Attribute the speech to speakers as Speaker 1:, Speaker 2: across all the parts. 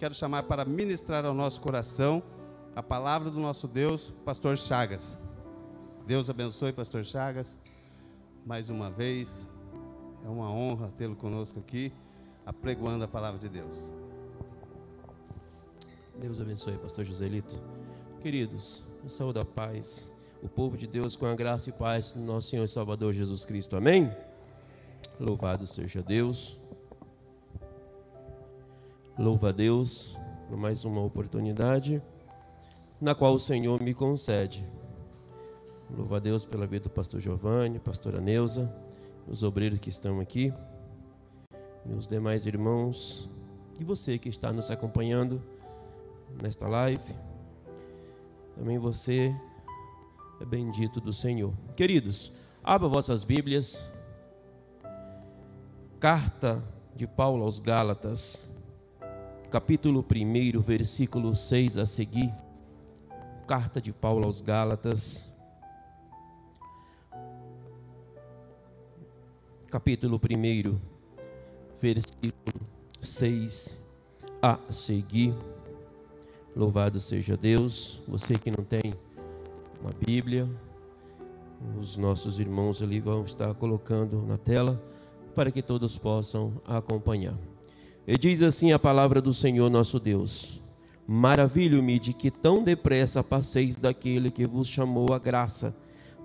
Speaker 1: quero chamar para ministrar ao nosso coração a palavra do nosso Deus, Pastor Chagas. Deus abençoe, Pastor Chagas. Mais uma vez, é uma honra tê-lo conosco aqui, apregoando a palavra de Deus.
Speaker 2: Deus abençoe, Pastor Joselito. Queridos, saúde da paz, o povo de Deus com a graça e paz do nosso Senhor e Salvador Jesus Cristo. Amém? Louvado seja Deus. Louva a Deus por mais uma oportunidade na qual o Senhor me concede. Louva a Deus pela vida do pastor Giovanni, pastora Neuza, os obreiros que estão aqui os demais irmãos e você que está nos acompanhando nesta live. Também você é bendito do Senhor. Queridos, abra vossas Bíblias. Carta de Paulo aos Gálatas, capítulo 1, versículo 6 a seguir. Carta de Paulo aos Gálatas, capítulo 1, versículo 6 a seguir. Louvado seja Deus. Você que não tem uma Bíblia, os nossos irmãos ali vão estar colocando na tela para que todos possam acompanhar. E diz assim a palavra do Senhor nosso Deus: Maravilho-me de que tão depressa passeis daquele que vos chamou a graça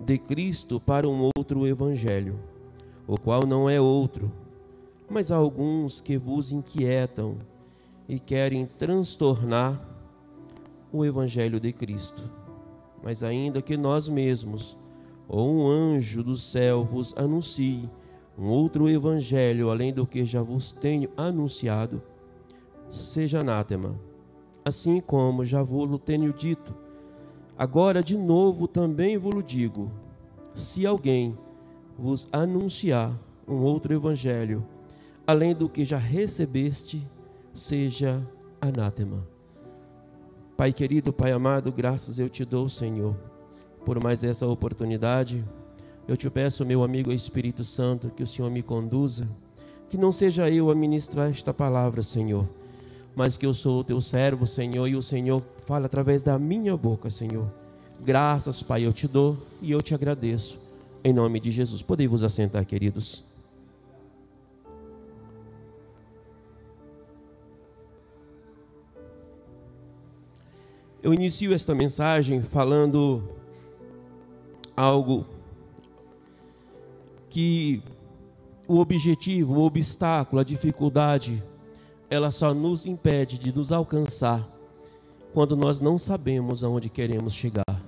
Speaker 2: de Cristo para um outro evangelho, o qual não é outro, mas há alguns que vos inquietam e querem transtornar o evangelho de Cristo. Mas ainda que nós mesmos ou um anjo do céu vos anuncie um outro evangelho além do que já vos tenho anunciado, seja anátema, assim como já vos tenho dito. Agora de novo também vos digo: se alguém vos anunciar um outro evangelho, além do que já recebeste, seja anátema. Pai querido, Pai amado, graças eu te dou, Senhor, por mais essa oportunidade eu te peço, meu amigo Espírito Santo, que o Senhor me conduza, que não seja eu a ministrar esta palavra, Senhor, mas que eu sou o teu servo, Senhor, e o Senhor fala através da minha boca, Senhor. Graças, Pai, eu te dou e eu te agradeço. Em nome de Jesus. Podem vos assentar, queridos. Eu inicio esta mensagem falando algo que o objetivo, o obstáculo, a dificuldade, ela só nos impede de nos alcançar quando nós não sabemos aonde queremos chegar.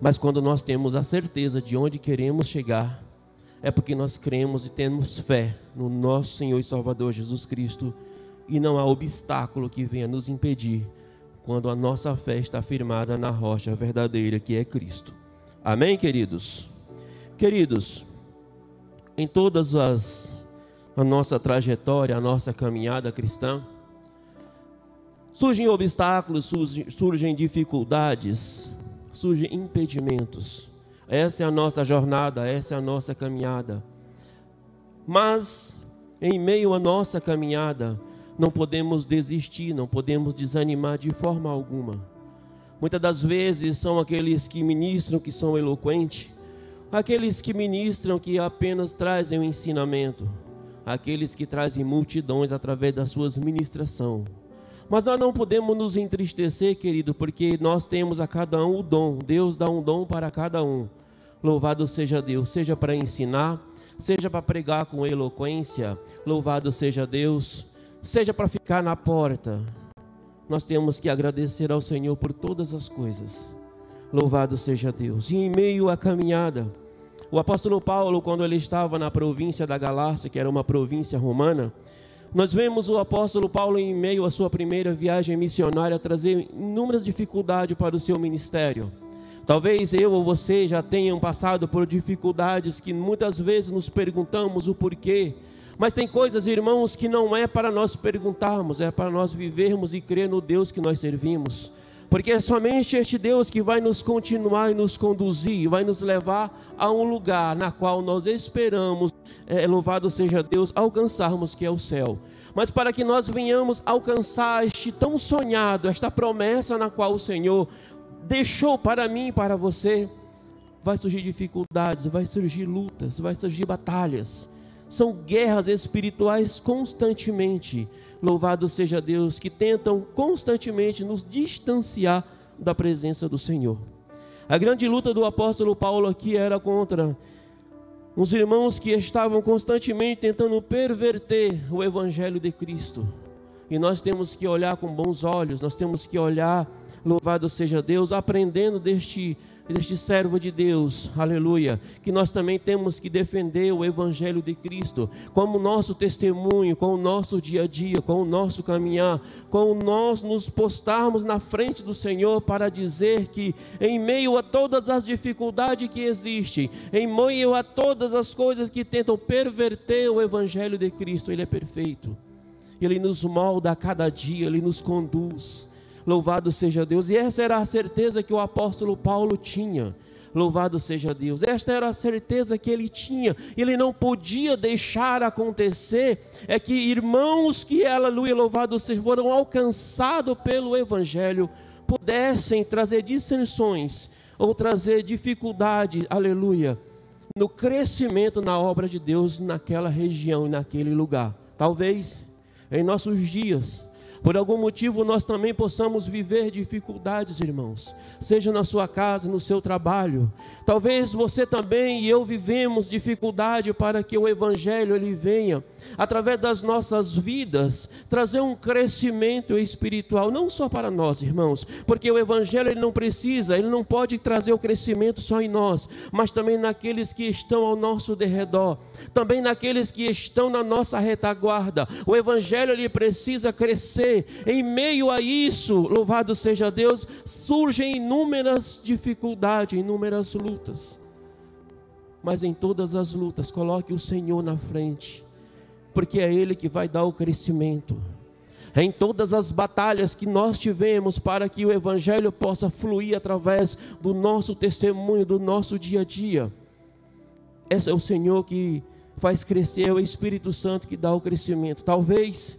Speaker 2: Mas quando nós temos a certeza de onde queremos chegar, é porque nós cremos e temos fé no nosso Senhor e Salvador Jesus Cristo e não há obstáculo que venha nos impedir quando a nossa fé está firmada na rocha verdadeira que é Cristo. Amém, queridos? Queridos, em todas as a nossa trajetória, a nossa caminhada cristã, surgem obstáculos, surgem, surgem dificuldades, surgem impedimentos. Essa é a nossa jornada, essa é a nossa caminhada. Mas em meio à nossa caminhada, não podemos desistir, não podemos desanimar de forma alguma. Muitas das vezes são aqueles que ministram que são eloquentes, aqueles que ministram que apenas trazem o ensinamento, aqueles que trazem multidões através das suas ministração. Mas nós não podemos nos entristecer, querido, porque nós temos a cada um o dom. Deus dá um dom para cada um. Louvado seja Deus, seja para ensinar, seja para pregar com eloquência. Louvado seja Deus, seja para ficar na porta. Nós temos que agradecer ao Senhor por todas as coisas. Louvado seja Deus. E em meio à caminhada, o apóstolo Paulo, quando ele estava na província da Galácia, que era uma província romana, nós vemos o apóstolo Paulo, em meio à sua primeira viagem missionária, trazer inúmeras dificuldades para o seu ministério. Talvez eu ou você já tenham passado por dificuldades que muitas vezes nos perguntamos o porquê. Mas tem coisas, irmãos, que não é para nós perguntarmos, é para nós vivermos e crer no Deus que nós servimos. Porque é somente este Deus que vai nos continuar e nos conduzir, vai nos levar a um lugar na qual nós esperamos, é, louvado seja Deus, alcançarmos que é o céu. Mas para que nós venhamos alcançar este tão sonhado, esta promessa na qual o Senhor deixou para mim e para você, vai surgir dificuldades, vai surgir lutas, vai surgir batalhas. São guerras espirituais constantemente. Louvado seja Deus, que tentam constantemente nos distanciar da presença do Senhor. A grande luta do apóstolo Paulo aqui era contra os irmãos que estavam constantemente tentando perverter o evangelho de Cristo. E nós temos que olhar com bons olhos, nós temos que olhar, louvado seja Deus, aprendendo deste deste servo de Deus, aleluia, que nós também temos que defender o Evangelho de Cristo, como nosso testemunho, com o nosso dia a dia, com o nosso caminhar, com nós nos postarmos na frente do Senhor para dizer que, em meio a todas as dificuldades que existem, em meio a todas as coisas que tentam perverter o Evangelho de Cristo, Ele é perfeito, Ele nos molda a cada dia, Ele nos conduz. Louvado seja Deus. E essa era a certeza que o apóstolo Paulo tinha. Louvado seja Deus. Esta era a certeza que ele tinha. Ele não podia deixar acontecer. É que irmãos que, aleluia, louvado seja, foram alcançados pelo Evangelho, pudessem trazer dissensões ou trazer dificuldade, aleluia, no crescimento na obra de Deus naquela região e naquele lugar. Talvez em nossos dias por algum motivo nós também possamos viver dificuldades, irmãos, seja na sua casa, no seu trabalho. Talvez você também e eu vivemos dificuldade para que o evangelho ele venha através das nossas vidas trazer um crescimento espiritual, não só para nós, irmãos, porque o evangelho ele não precisa, ele não pode trazer o crescimento só em nós, mas também naqueles que estão ao nosso derredor, também naqueles que estão na nossa retaguarda. O evangelho ele precisa crescer em meio a isso, louvado seja Deus, surgem inúmeras dificuldades, inúmeras lutas. Mas em todas as lutas, coloque o Senhor na frente, porque é Ele que vai dar o crescimento. Em todas as batalhas que nós tivemos para que o Evangelho possa fluir através do nosso testemunho, do nosso dia a dia. Esse é o Senhor que faz crescer, é o Espírito Santo que dá o crescimento. Talvez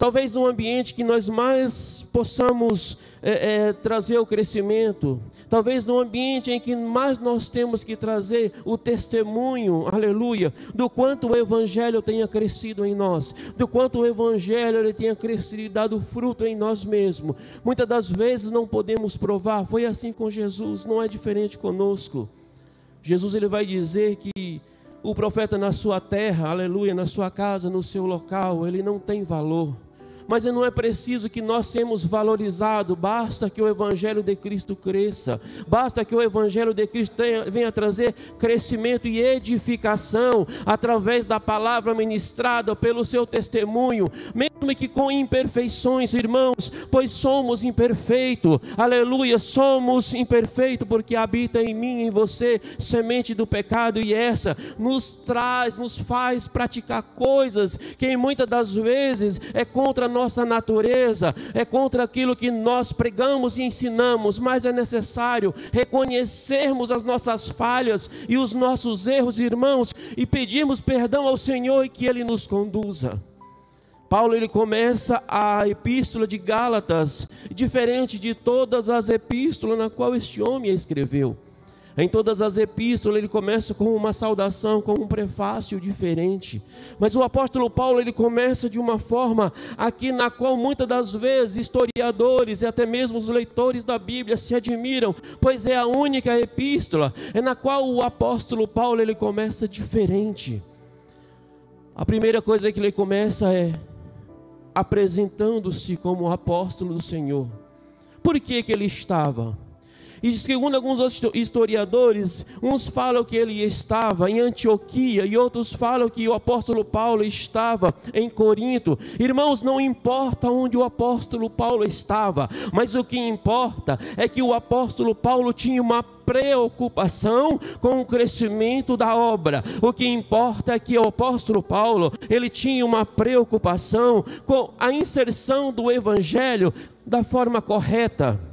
Speaker 2: Talvez no ambiente que nós mais possamos é, é, trazer o crescimento, talvez no ambiente em que mais nós temos que trazer o testemunho, aleluia, do quanto o Evangelho tenha crescido em nós, do quanto o Evangelho ele tenha crescido e dado fruto em nós mesmos. Muitas das vezes não podemos provar, foi assim com Jesus, não é diferente conosco. Jesus ele vai dizer que o profeta na sua terra, aleluia, na sua casa, no seu local, ele não tem valor mas não é preciso que nós sejamos valorizados, basta que o Evangelho de Cristo cresça, basta que o Evangelho de Cristo tenha, venha trazer crescimento e edificação através da palavra ministrada pelo seu testemunho, mesmo que com imperfeições, irmãos, pois somos imperfeitos, aleluia, somos imperfeitos, porque habita em mim e em você semente do pecado, e essa nos traz, nos faz praticar coisas que muitas das vezes é contra nós nossa natureza, é contra aquilo que nós pregamos e ensinamos, mas é necessário reconhecermos as nossas falhas e os nossos erros, irmãos, e pedirmos perdão ao Senhor e que Ele nos conduza. Paulo ele começa a epístola de Gálatas, diferente de todas as epístolas na qual este homem escreveu. Em todas as epístolas ele começa com uma saudação, com um prefácio diferente. Mas o apóstolo Paulo ele começa de uma forma aqui na qual muitas das vezes historiadores e até mesmo os leitores da Bíblia se admiram, pois é a única epístola é na qual o apóstolo Paulo ele começa diferente. A primeira coisa que ele começa é apresentando-se como apóstolo do Senhor. Por que que ele estava? E segundo alguns historiadores, uns falam que ele estava em Antioquia e outros falam que o apóstolo Paulo estava em Corinto. Irmãos, não importa onde o apóstolo Paulo estava, mas o que importa é que o apóstolo Paulo tinha uma preocupação com o crescimento da obra. O que importa é que o apóstolo Paulo, ele tinha uma preocupação com a inserção do evangelho da forma correta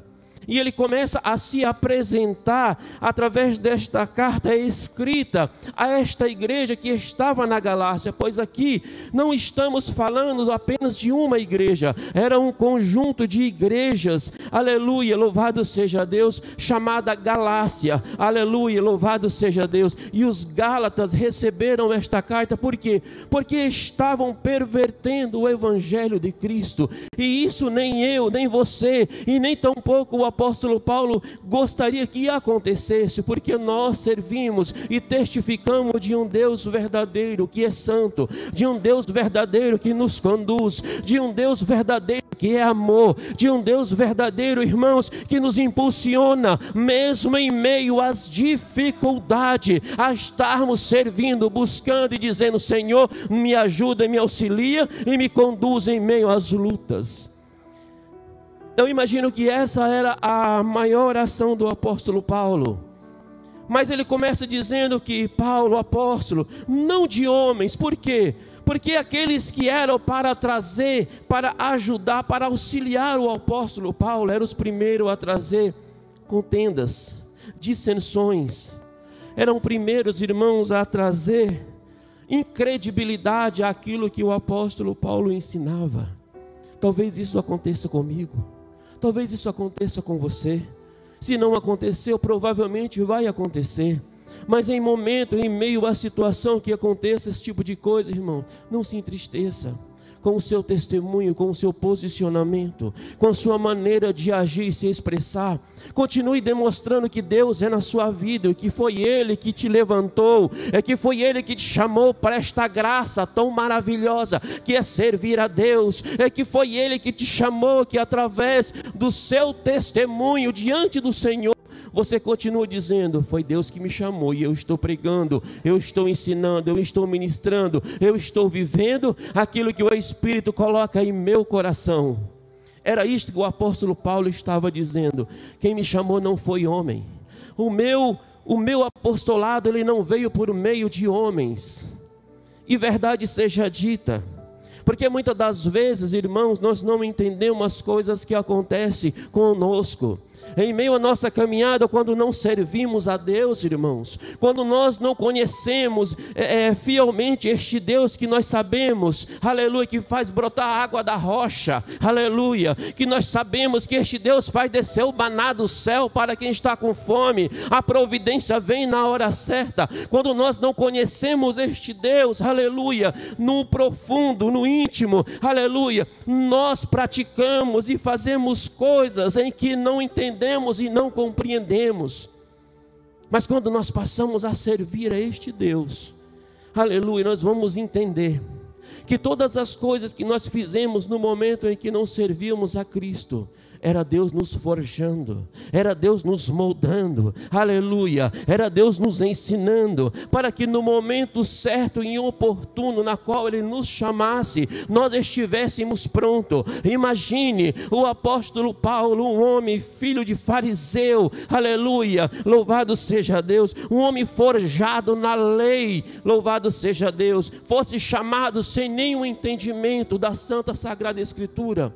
Speaker 2: E ele começa a se apresentar através desta carta escrita a esta igreja que estava na Galácia, pois aqui não estamos falando apenas de uma igreja, era um conjunto de igrejas, aleluia, louvado seja Deus, chamada Galácia, aleluia, louvado seja Deus. E os Gálatas receberam esta carta, por quê? Porque estavam pervertendo o evangelho de Cristo, e isso nem eu, nem você, e nem tampouco o apóstolo Paulo gostaria que acontecesse, porque nós servimos e testificamos de um Deus verdadeiro que é santo, de um Deus verdadeiro que nos conduz, de um Deus verdadeiro que é amor, de um Deus verdadeiro, irmãos, que nos impulsiona, mesmo em meio às dificuldades, a estarmos servindo, buscando e dizendo: Senhor, me ajuda, me auxilia e me conduz em meio às lutas. Eu imagino que essa era a maior ação do apóstolo Paulo. Mas ele começa dizendo que Paulo, apóstolo, não de homens, por quê? Porque aqueles que eram para trazer, para ajudar, para auxiliar o apóstolo Paulo, eram os primeiros a trazer contendas, dissensões, eram primeiros irmãos a trazer incredibilidade àquilo que o apóstolo Paulo ensinava. Talvez isso aconteça comigo. Talvez isso aconteça com você. Se não aconteceu, provavelmente vai acontecer. Mas em momento, em meio à situação que aconteça esse tipo de coisa, irmão, não se entristeça com o seu testemunho, com o seu posicionamento, com a sua maneira de agir e se expressar. Continue demonstrando que Deus é na sua vida, que foi Ele que te levantou, é que foi Ele que te chamou para esta graça tão maravilhosa que é servir a Deus, é que foi Ele que te chamou, que através do seu testemunho diante do Senhor você continua dizendo: Foi Deus que me chamou e eu estou pregando, eu estou ensinando, eu estou ministrando, eu estou vivendo aquilo que o Espírito coloca em meu coração. Era isto que o apóstolo Paulo estava dizendo. Quem me chamou não foi homem. O meu, o meu apostolado ele não veio por meio de homens. E verdade seja dita, porque muitas das vezes, irmãos, nós não entendemos as coisas que acontecem conosco em meio à nossa caminhada, quando não servimos a Deus, irmãos, quando nós não conhecemos é, é, fielmente este Deus que nós sabemos, aleluia, que faz brotar água da rocha, aleluia, que nós sabemos que este Deus faz descer o maná do céu para quem está com fome, a providência vem na hora certa, quando nós não conhecemos este Deus, aleluia, no profundo, no íntimo, aleluia, nós praticamos e fazemos coisas em que não entendemos entendemos e não compreendemos. Mas quando nós passamos a servir a este Deus, aleluia, nós vamos entender que todas as coisas que nós fizemos no momento em que não servíamos a Cristo, era Deus nos forjando, era Deus nos moldando, aleluia, era Deus nos ensinando, para que no momento certo e oportuno na qual Ele nos chamasse, nós estivéssemos prontos. Imagine o apóstolo Paulo, um homem, filho de fariseu, aleluia, louvado seja Deus, um homem forjado na lei, louvado seja Deus, fosse chamado sem nenhum entendimento da Santa Sagrada Escritura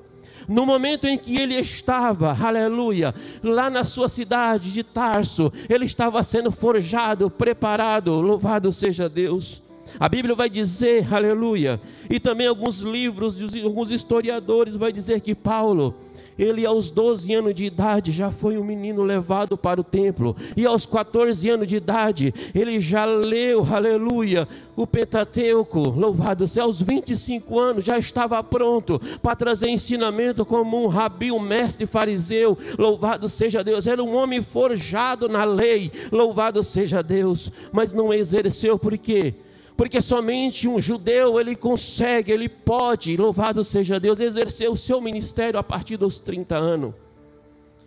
Speaker 2: no momento em que ele estava, aleluia, lá na sua cidade de Tarso, ele estava sendo forjado, preparado, louvado seja Deus. A Bíblia vai dizer, aleluia, e também alguns livros, alguns historiadores vai dizer que Paulo, ele, aos 12 anos de idade, já foi um menino levado para o templo. E aos 14 anos de idade, ele já leu, aleluia, o Pentateuco. Louvado seja. Aos 25 anos, já estava pronto para trazer ensinamento como um rabi, um mestre fariseu. Louvado seja Deus. Era um homem forjado na lei. Louvado seja Deus. Mas não exerceu, por quê? Porque somente um judeu ele consegue, ele pode, louvado seja Deus, exercer o seu ministério a partir dos 30 anos.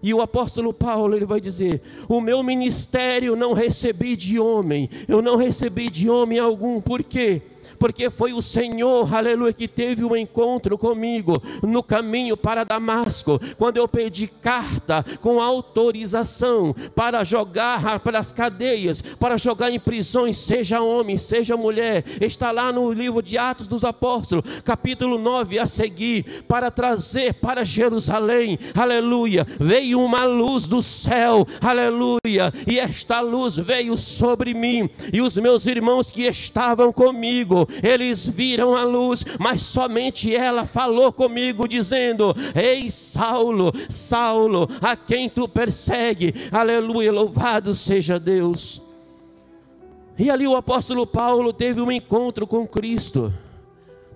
Speaker 2: E o apóstolo Paulo ele vai dizer: "O meu ministério não recebi de homem, eu não recebi de homem algum. Por quê? Porque foi o Senhor, aleluia, que teve um encontro comigo no caminho para Damasco, quando eu pedi carta com autorização para jogar para as cadeias, para jogar em prisões, seja homem, seja mulher. Está lá no livro de Atos dos Apóstolos, capítulo 9 a seguir, para trazer para Jerusalém, aleluia. Veio uma luz do céu, aleluia, e esta luz veio sobre mim, e os meus irmãos que estavam comigo, eles viram a luz, mas somente ela falou comigo, dizendo: Ei, Saulo, Saulo, a quem tu persegue, aleluia, louvado seja Deus. E ali o apóstolo Paulo teve um encontro com Cristo.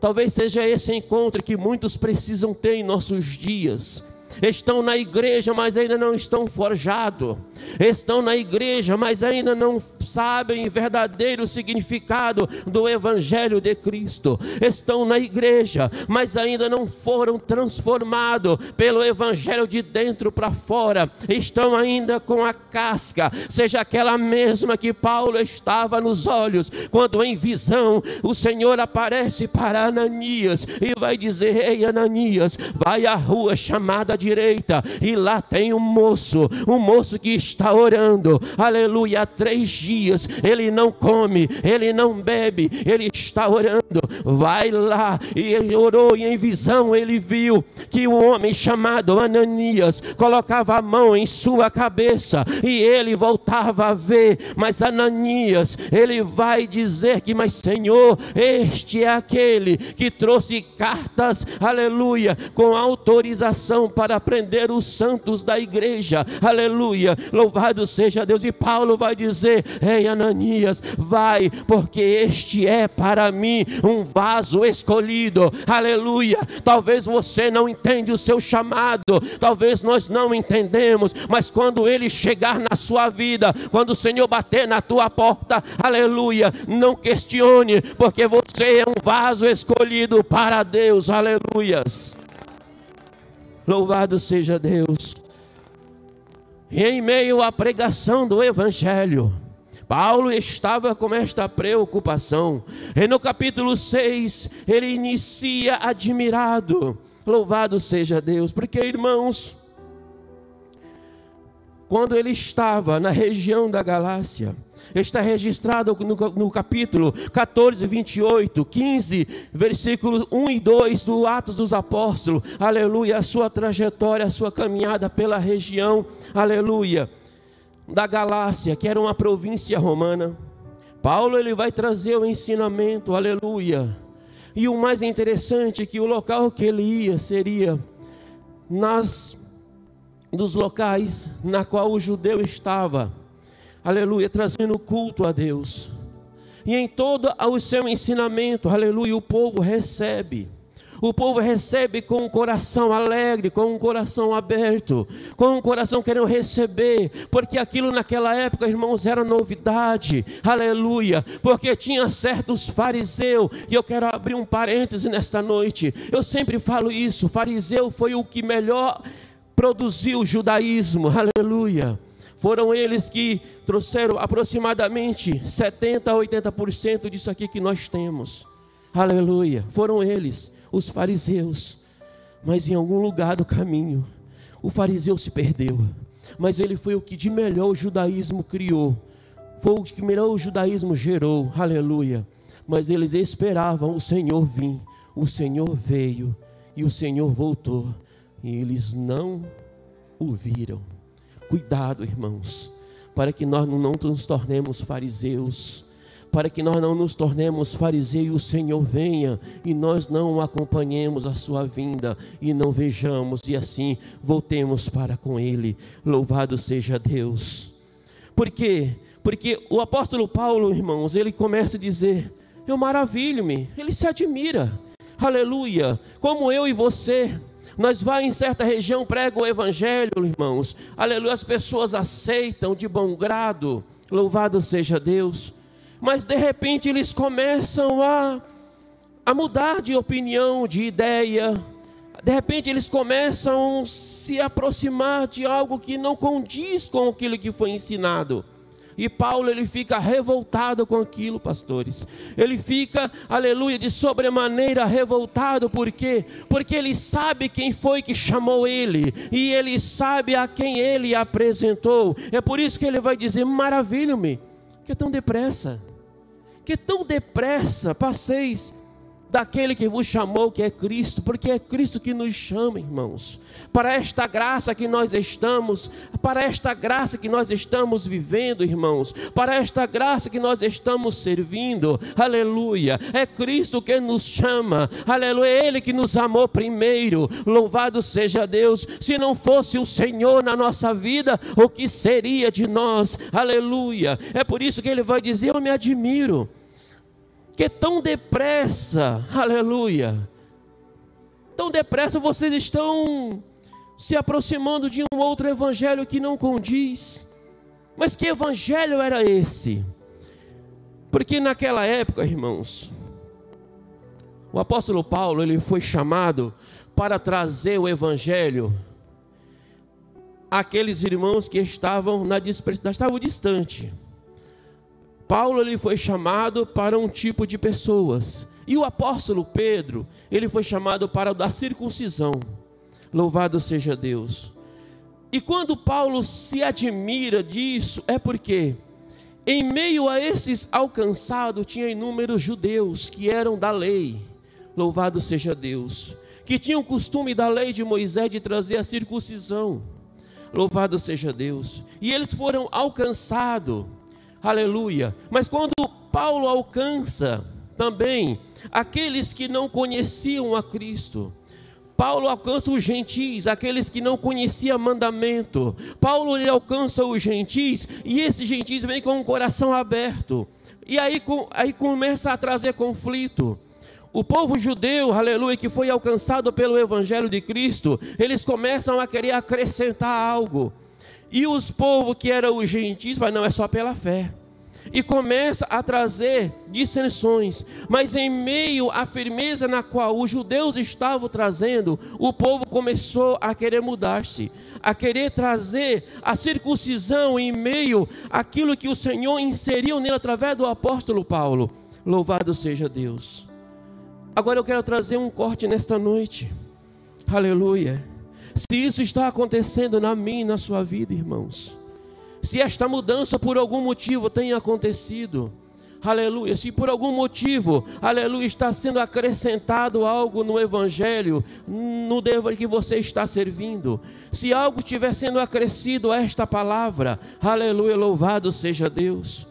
Speaker 2: Talvez seja esse encontro que muitos precisam ter em nossos dias estão na igreja, mas ainda não estão forjados, estão na igreja, mas ainda não sabem o verdadeiro significado do Evangelho de Cristo, estão na igreja, mas ainda não foram transformados pelo Evangelho de dentro para fora, estão ainda com a casca, seja aquela mesma que Paulo estava nos olhos, quando em visão o Senhor aparece para Ananias e vai dizer: Ei, Ananias, vai à rua chamada de direita, e lá tem um moço, um moço que está orando, aleluia, há três dias, ele não come, ele não bebe, ele está orando, vai lá, e ele orou, e em visão ele viu que um homem chamado Ananias colocava a mão em sua cabeça, e ele voltava a ver, mas Ananias, ele vai dizer que, mas Senhor, este é aquele que trouxe cartas, aleluia, com autorização para prender os santos da igreja. Aleluia. Louvado seja Deus. E Paulo vai dizer: Ei, Ananias, vai, porque este é para mim um vaso escolhido. Aleluia. Talvez você não entende o seu chamado, talvez nós não entendemos, mas quando ele chegar na sua vida, quando o Senhor bater na tua porta, aleluia, não questione, porque você é um vaso escolhido para Deus. Aleluias. Louvado seja Deus. E em meio à pregação do Evangelho, Paulo estava com esta preocupação. E no capítulo 6, ele inicia admirado. Louvado seja Deus, porque irmãos, quando ele estava na região da Galácia, está registrado no, no, capítulo 14, 28, 15, versículos 1 e 2 do Atos dos Apóstolos. Aleluia, a sua trajetória, a sua caminhada pela região, aleluia, da Galácia, que era uma província romana. Paulo ele vai trazer o ensinamento, aleluia. E o mais interessante é que o local que ele ia seria nas dos locais na qual o judeu estava aleluia, trazendo culto a Deus. E em todo o seu ensinamento, aleluia, o povo recebe. O povo recebe com um coração alegre, com um coração aberto, com um coração querendo receber, porque aquilo naquela época, irmãos, era novidade, aleluia, porque tinha certos fariseus, e eu quero abrir um parêntese nesta noite, eu sempre falo isso: fariseu foi o que melhor produziu o judaísmo, aleluia. Foram eles que trouxeram aproximadamente 70 a 80% disso aqui que nós temos. Aleluia. Foram eles, os fariseus. Mas em algum lugar do caminho, o fariseu se perdeu. Mas ele foi o que de melhor o judaísmo criou. Foi o que melhor o judaísmo gerou. Aleluia. Mas eles esperavam o Senhor vir. O Senhor veio e o Senhor voltou. E eles não o viram. Cuidado, irmãos, para que nós não nos tornemos fariseus, para que nós não nos tornemos fariseus e o Senhor venha e nós não acompanhemos a sua vinda e não vejamos e assim voltemos para com Ele. Louvado seja Deus. Por quê? Porque o apóstolo Paulo, irmãos, ele começa a dizer: Eu maravilho-me, ele se admira, aleluia, como eu e você nós vai em certa região, prega o evangelho, irmãos. Aleluia, as pessoas aceitam de bom grado. Louvado seja Deus. Mas de repente eles começam a, a mudar de opinião, de ideia. De repente eles começam a se aproximar de algo que não condiz com aquilo que foi ensinado. E Paulo ele fica revoltado com aquilo, pastores. Ele fica, aleluia, de sobremaneira revoltado, por quê? Porque ele sabe quem foi que chamou ele, e ele sabe a quem ele apresentou. É por isso que ele vai dizer: maravilho-me, que tão depressa, que tão depressa passeis daquele que vos chamou, que é Cristo, porque é Cristo que nos chama, irmãos, para esta graça que nós estamos, para esta graça que nós estamos vivendo, irmãos, para esta graça que nós estamos servindo, aleluia, é Cristo que nos chama, aleluia, é Ele que nos amou primeiro, louvado seja Deus, se não fosse o Senhor na nossa vida, o que seria de nós, aleluia, é por isso que Ele vai dizer: Eu me admiro que tão depressa, aleluia, tão depressa vocês estão se aproximando de um outro evangelho que não condiz. Mas que evangelho era esse? Porque naquela época, irmãos, o apóstolo Paulo, ele foi chamado para trazer o evangelho àqueles irmãos que estavam na estavam distante. Paulo ele foi chamado para um tipo de pessoas. E o apóstolo Pedro, ele foi chamado para da circuncisão. Louvado seja Deus. E quando Paulo se admira disso, é porque em meio a esses alcançados tinha inúmeros judeus que eram da lei. Louvado seja Deus. Que tinham o costume da lei de Moisés de trazer a circuncisão. Louvado seja Deus. E eles foram alcançados Aleluia. Mas quando Paulo alcança também aqueles que não conheciam a Cristo, Paulo alcança os gentis, aqueles que não conheciam mandamento. Paulo ele alcança os gentis e esses gentis vêm com o coração aberto. E aí, aí começa a trazer conflito. O povo judeu, aleluia, que foi alcançado pelo evangelho de Cristo, eles começam a querer acrescentar algo. E os povos que eram os gentis, mas não é só pela fé. E começa a trazer dissensões, mas em meio à firmeza na qual os judeus estavam trazendo, o povo começou a querer mudar-se, a querer trazer a circuncisão em meio àquilo que o Senhor inseriu nele através do apóstolo Paulo. Louvado seja Deus. Agora eu quero trazer um corte nesta noite. Aleluia. Se isso está acontecendo na minha e na sua vida, irmãos, se esta mudança por algum motivo tem acontecido, aleluia, se por algum motivo, aleluia, está sendo acrescentado algo no Evangelho, no Deus que você está servindo, se algo estiver sendo acrescido a esta palavra, aleluia, louvado seja Deus.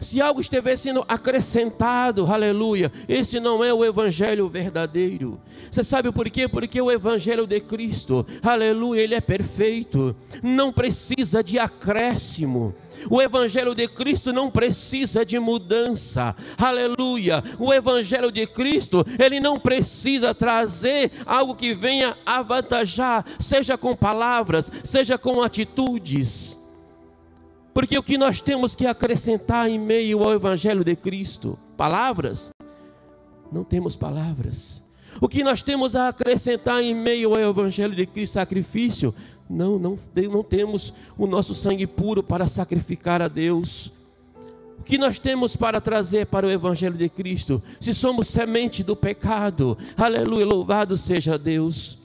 Speaker 2: Se algo estiver sendo acrescentado, aleluia, esse não é o evangelho verdadeiro. Você sabe por quê? Porque o evangelho de Cristo, aleluia, ele é perfeito, não precisa de acréscimo. O Evangelho de Cristo não precisa de mudança, aleluia. O Evangelho de Cristo, ele não precisa trazer algo que venha avantajar, seja com palavras, seja com atitudes. Porque o que nós temos que acrescentar em meio ao Evangelho de Cristo? Palavras? Não temos palavras. O que nós temos a acrescentar em meio ao Evangelho de Cristo? Sacrifício? Não, não, não temos o nosso sangue puro para sacrificar a Deus. O que nós temos para trazer para o Evangelho de Cristo? Se somos semente do pecado, aleluia, louvado seja Deus.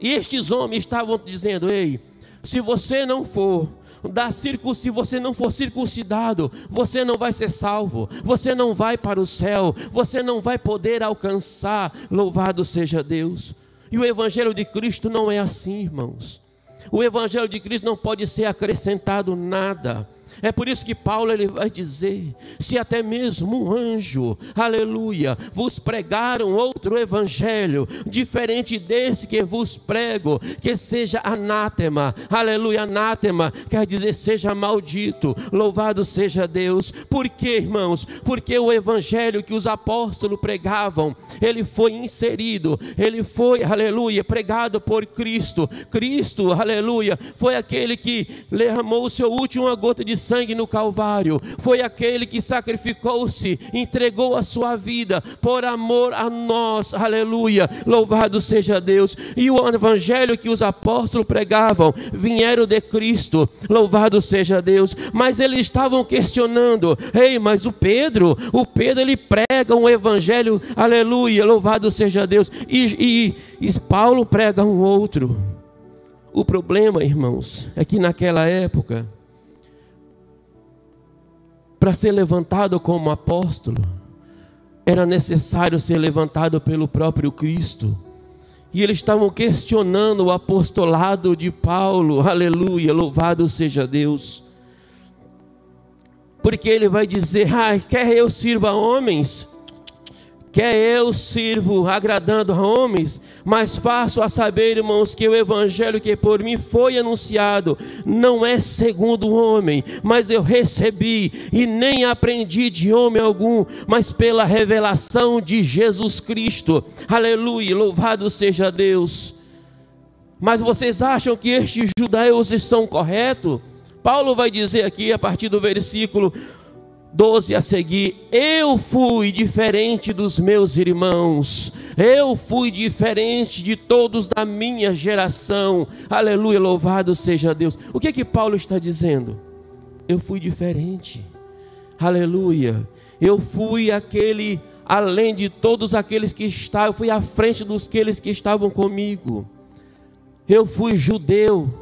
Speaker 2: E estes homens estavam dizendo: Ei, se você não for da circun... se você não for circuncidado, você não vai ser salvo, você não vai para o céu, você não vai poder alcançar. Louvado seja Deus. E o Evangelho de Cristo não é assim, irmãos. O Evangelho de Cristo não pode ser acrescentado nada. É por isso que Paulo ele vai dizer: se até mesmo um anjo, aleluia, vos pregaram outro evangelho, diferente desse que vos prego, que seja anátema, aleluia, anátema, quer dizer seja maldito, louvado seja Deus. Por quê, irmãos? Porque o evangelho que os apóstolos pregavam, ele foi inserido, ele foi, aleluia, pregado por Cristo. Cristo, aleluia, foi aquele que derramou o seu último gota de sangue no Calvário, foi aquele que sacrificou-se, entregou a sua vida por amor a nós, aleluia, louvado seja Deus. E o evangelho que os apóstolos pregavam vieram de Cristo, louvado seja Deus. Mas eles estavam questionando: ei, mas o Pedro, o Pedro ele prega um evangelho, aleluia, louvado seja Deus, e, e, e Paulo prega um outro. O problema, irmãos, é que naquela época, para ser levantado como apóstolo, era necessário ser levantado pelo próprio Cristo. E eles estavam questionando o apostolado de Paulo, aleluia, louvado seja Deus. Porque ele vai dizer: ah, quer eu sirva homens? Quer eu sirvo agradando a homens, mas faço a saber, irmãos, que o evangelho que por mim foi anunciado não é segundo o homem, mas eu recebi e nem aprendi de homem algum, mas pela revelação de Jesus Cristo. Aleluia, louvado seja Deus. Mas vocês acham que estes judeus estão corretos? Paulo vai dizer aqui a partir do versículo 12 a seguir, eu fui diferente dos meus irmãos, eu fui diferente de todos da minha geração, aleluia, louvado seja Deus. O que é que Paulo está dizendo? Eu fui diferente, aleluia, eu fui aquele, além de todos aqueles que estavam, eu fui à frente dos aqueles que estavam comigo, eu fui judeu,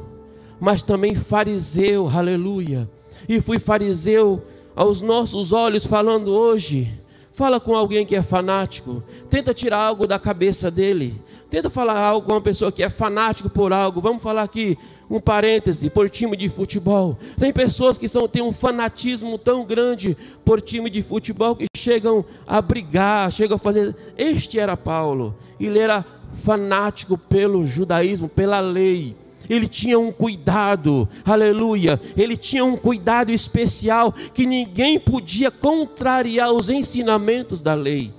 Speaker 2: mas também fariseu, aleluia, e fui fariseu aos nossos olhos falando hoje. Fala com alguém que é fanático, tenta tirar algo da cabeça dele. Tenta falar algo com uma pessoa que é fanático por algo. Vamos falar aqui um parêntese por time de futebol. Tem pessoas que são, têm um fanatismo tão grande por time de futebol que chegam a brigar, chegam a fazer. Este era Paulo. Ele era fanático pelo judaísmo, pela lei ele tinha um cuidado, aleluia, ele tinha um cuidado especial que ninguém podia contrariar os ensinamentos da lei.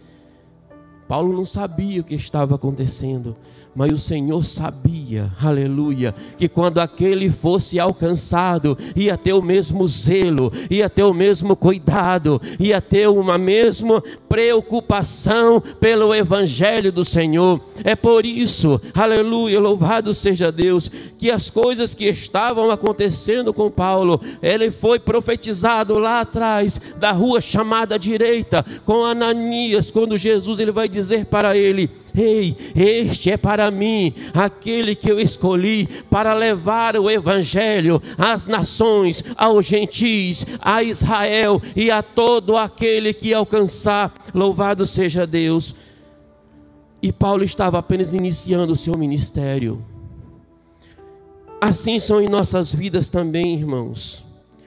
Speaker 2: Paulo não sabia o que estava acontecendo, mas o Senhor sabia, aleluia, que quando aquele fosse alcançado, ia ter o mesmo zelo, ia ter o mesmo cuidado, ia ter uma mesma preocupação pelo Evangelho do Senhor. É por isso, aleluia, louvado seja Deus, que as coisas que estavam acontecendo com Paulo, ele foi profetizado lá atrás, da rua chamada direita, com Ananias, quando Jesus ele vai dizer para ele: Ei, este é para mim aquele que eu escolhi para levar o evangelho às nações, aos gentis, a Israel e a todo aquele que alcançar. Louvado seja Deus. E Paulo estava apenas iniciando o seu ministério. Assim são em nossas vidas também, irmãos.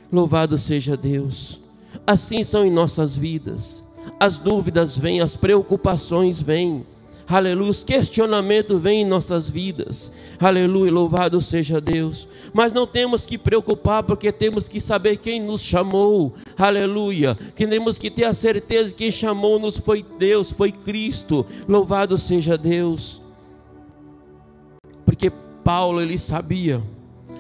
Speaker 2: Louvado seja Deus. Assim são em nossas vidas. As dúvidas vêm, as preocupações vêm aleluia, os questionamentos vêm em nossas vidas, aleluia, louvado seja Deus, mas não temos que preocupar, porque temos que saber quem nos chamou, aleluia, que temos que ter a certeza que quem chamou-nos foi Deus, foi Cristo, louvado seja Deus, porque Paulo ele sabia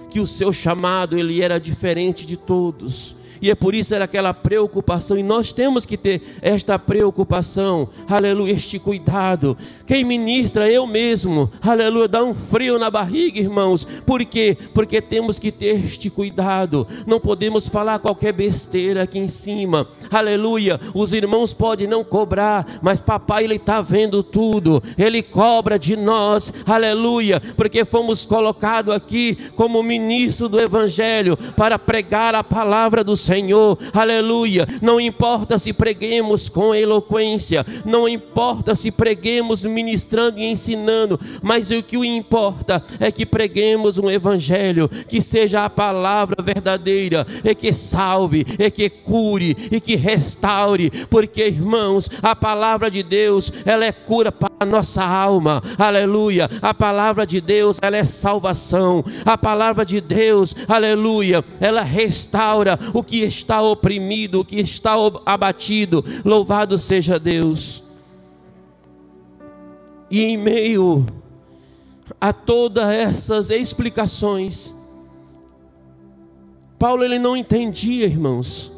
Speaker 2: que o seu chamado ele era diferente de todos, e é por isso era aquela preocupação, e nós temos que ter esta preocupação, aleluia, este cuidado. Quem ministra, eu mesmo, aleluia, dá um frio na barriga, irmãos, por quê? Porque temos que ter este cuidado, não podemos falar qualquer besteira aqui em cima, aleluia. Os irmãos podem não cobrar, mas papai, ele está vendo tudo, ele cobra de nós, aleluia, porque fomos colocados aqui como ministro do Evangelho para pregar a palavra do Senhor Senhor, aleluia. Não importa se preguemos com eloquência, não importa se preguemos ministrando e ensinando, mas o que importa é que preguemos um evangelho que seja a palavra verdadeira, e que salve, e que cure, e que restaure, porque irmãos, a palavra de Deus, ela é cura para a nossa alma, aleluia. A palavra de Deus, ela é salvação, a palavra de Deus, aleluia, ela restaura o que está oprimido, o que está abatido. Louvado seja Deus. E em meio a todas essas explicações, Paulo ele não entendia, irmãos,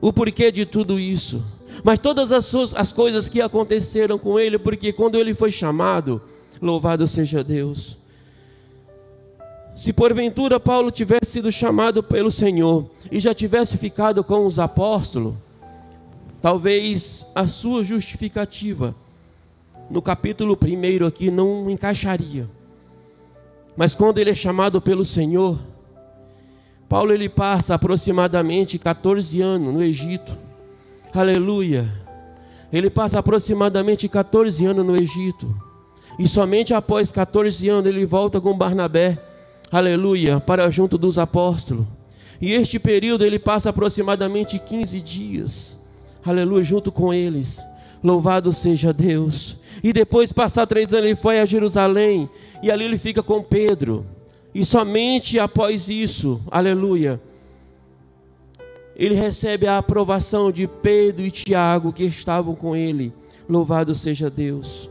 Speaker 2: o porquê de tudo isso. Mas todas as, suas, as coisas que aconteceram com ele, porque quando ele foi chamado, louvado seja Deus. Se porventura Paulo tivesse sido chamado pelo Senhor e já tivesse ficado com os apóstolos, talvez a sua justificativa no capítulo 1 aqui não encaixaria. Mas quando ele é chamado pelo Senhor, Paulo ele passa aproximadamente 14 anos no Egito. Aleluia. Ele passa aproximadamente 14 anos no Egito. E somente após 14 anos ele volta com Barnabé. Aleluia, para junto dos apóstolos. E este período ele passa aproximadamente 15 dias. Aleluia, junto com eles. Louvado seja Deus. E depois, passar três anos, ele foi a Jerusalém. E ali ele fica com Pedro. E somente após isso, aleluia, ele recebe a aprovação de Pedro e Tiago que estavam com ele. Louvado seja Deus.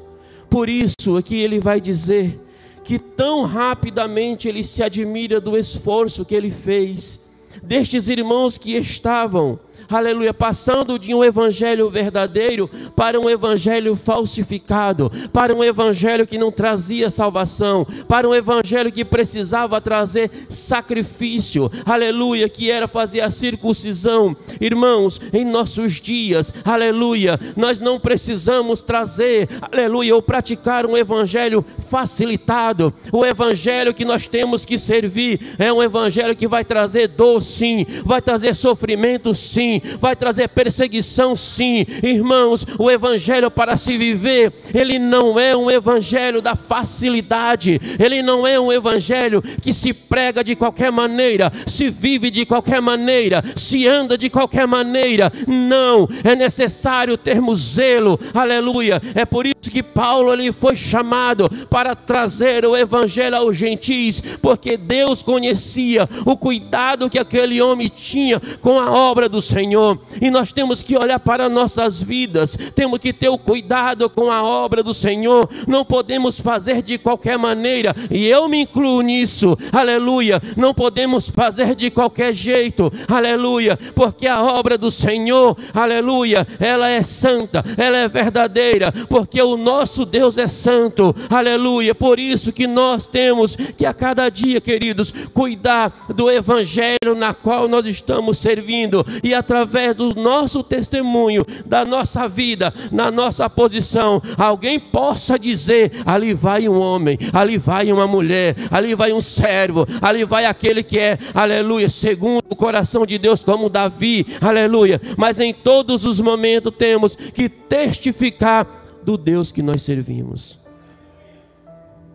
Speaker 2: Por isso, aqui ele vai dizer que tão rapidamente ele se admira do esforço que ele fez, destes irmãos que estavam aleluia, passando de um evangelho verdadeiro para um evangelho falsificado, para um evangelho que não trazia salvação, para um evangelho que precisava trazer sacrifício, aleluia, que era fazer a circuncisão. Irmãos, em nossos dias, aleluia, nós não precisamos trazer, aleluia, ou praticar um evangelho facilitado. O evangelho que nós temos que servir é um evangelho que vai trazer dor, sim, vai trazer sofrimento, sim, vai trazer perseguição, sim. Irmãos, o evangelho para se viver, ele não é um evangelho da facilidade, ele não é um evangelho que se prega de qualquer maneira, se vive de qualquer maneira, se anda de qualquer maneira. Não, é necessário termos zelo, aleluia. É por isso que Paulo ali foi chamado para trazer o evangelho aos gentis, porque Deus conhecia o cuidado que aquele homem tinha com a obra do Senhor. Senhor. E nós temos que olhar para nossas vidas, temos que ter o cuidado com a obra do Senhor. Não podemos fazer de qualquer maneira, e eu me incluo nisso, aleluia. Não podemos fazer de qualquer jeito, aleluia, porque a obra do Senhor, aleluia, ela é santa, ela é verdadeira, porque o nosso Deus é santo, aleluia. Por isso que nós temos que a cada dia, queridos, cuidar do evangelho na qual nós estamos servindo e através através do nosso testemunho, da nossa vida, na nossa posição, alguém possa dizer: ali vai um homem, ali vai uma mulher, ali vai um servo, ali vai aquele que é, aleluia, segundo o coração de Deus, como Davi, aleluia. Mas em todos os momentos temos que testificar do Deus que nós servimos.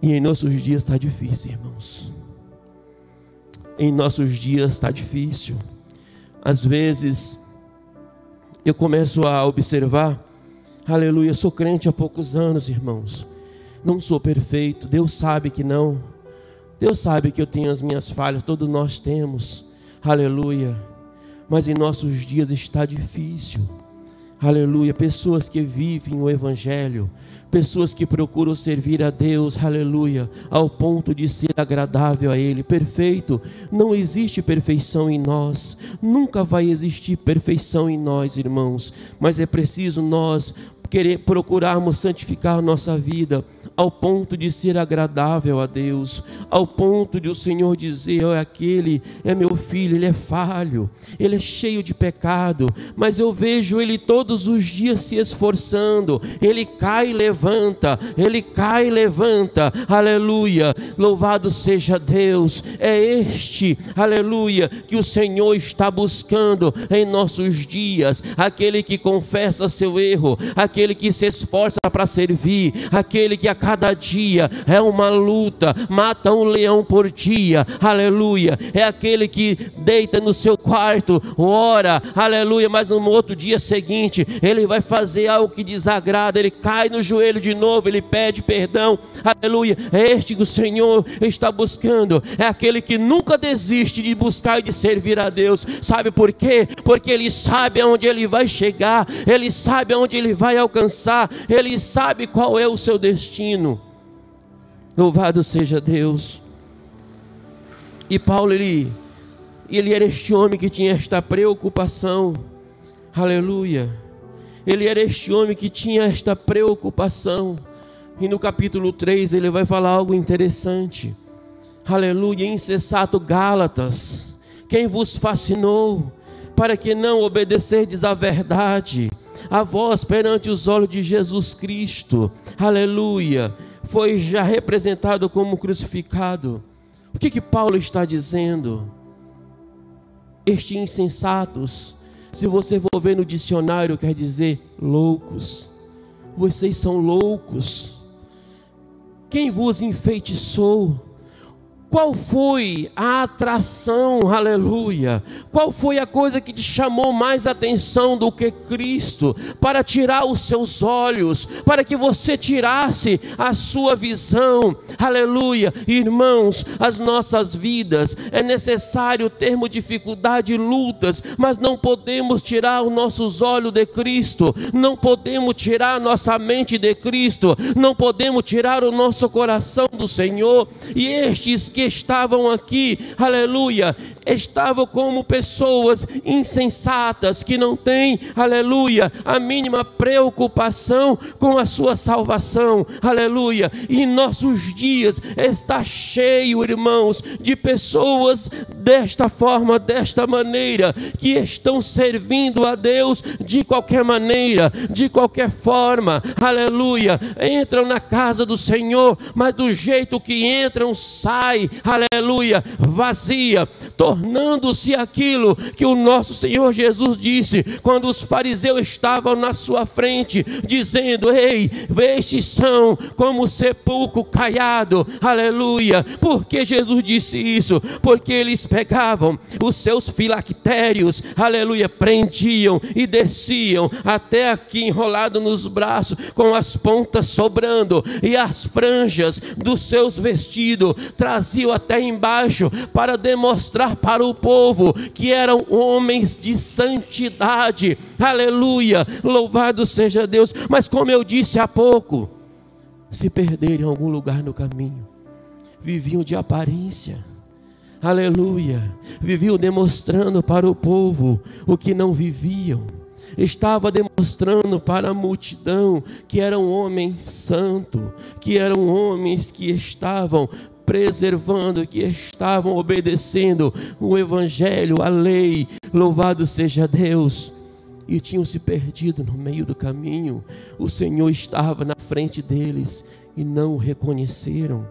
Speaker 2: E em nossos dias está difícil, irmãos. Em nossos dias está difícil. Às vezes eu começo a observar, aleluia, sou crente há poucos anos, irmãos. Não sou perfeito, Deus sabe que não. Deus sabe que eu tenho as minhas falhas, todos nós temos, aleluia. Mas em nossos dias está difícil, aleluia. Pessoas que vivem o Evangelho, pessoas que procuram servir a Deus, aleluia, ao ponto de ser agradável a Ele, perfeito. Não existe perfeição em nós, nunca vai existir perfeição em nós, irmãos, mas é preciso nós querer procurarmos santificar nossa vida ao ponto de ser agradável a Deus, ao ponto de o Senhor dizer: oh, aquele é meu filho, ele é falho, ele é cheio de pecado, mas eu vejo ele todos os dias se esforçando, ele cai e levanta, ele cai e levanta, aleluia, louvado seja Deus, é este, aleluia, que o Senhor está buscando em nossos dias, aquele que confessa seu erro, aquele que se esforça para servir, aquele que a cada dia é uma luta, mata um leão por dia, aleluia. É aquele que deita no seu quarto, ora, aleluia, mas no outro dia seguinte ele vai fazer algo que desagrada, ele cai no joelho de novo, ele pede perdão, aleluia. É este que o Senhor está buscando, é aquele que nunca desiste de buscar e de servir a Deus, sabe por quê? Porque ele sabe aonde ele vai chegar, ele sabe aonde ele vai alcançar, ele sabe qual é o seu destino. Louvado seja Deus. E Paulo ele ele era este homem que tinha esta preocupação. Aleluia. Ele era este homem que tinha esta preocupação. E no capítulo 3 ele vai falar algo interessante. Aleluia, insensato Gálatas, quem vos fascinou para que não obedecerdes à verdade, a vós perante os olhos de Jesus Cristo. Aleluia. Foi já representado como crucificado. O que que Paulo está dizendo? Estes insensatos se você for ver no dicionário, quer dizer loucos. Vocês são loucos. Quem vos enfeitiçou? Qual foi a atração, aleluia? Qual foi a coisa que te chamou mais atenção do que Cristo? Para tirar os seus olhos, para que você tirasse a sua visão, aleluia. Irmãos, as nossas vidas é necessário termos dificuldade e lutas, mas não podemos tirar os nossos olhos de Cristo, não podemos tirar a nossa mente de Cristo, não podemos tirar o nosso coração do Senhor, e estes que estavam aqui, aleluia, estavam como pessoas insensatas que não têm, aleluia, a mínima preocupação com a sua salvação, aleluia. E nossos dias está cheio, irmãos, de pessoas desta forma, desta maneira, que estão servindo a Deus de qualquer maneira, de qualquer forma, aleluia. Entram na casa do Senhor, mas do jeito que entram, sai, aleluia, vazia, tornando-se aquilo que o nosso Senhor Jesus disse quando os fariseus estavam na sua frente, dizendo: Ei, estes são como sepulcro caiado, aleluia. Por que Jesus disse isso? Porque eles pegavam os seus filactérios, aleluia, prendiam e desciam até aqui enrolado nos braços, com as pontas sobrando e as franjas dos seus vestidos traziam até embaixo para demonstrar para o povo que eram homens de santidade. Aleluia! Louvado seja Deus. Mas como eu disse há pouco, se perderem em algum lugar no caminho, viviam de aparência. Aleluia! Viviam demonstrando para o povo o que não viviam estava demonstrando para a multidão que eram homens santos, que eram homens que estavam preservando, que estavam obedecendo o Evangelho, a lei. Louvado seja Deus. E tinham se perdido no meio do caminho. O Senhor estava na frente deles e não o reconheceram.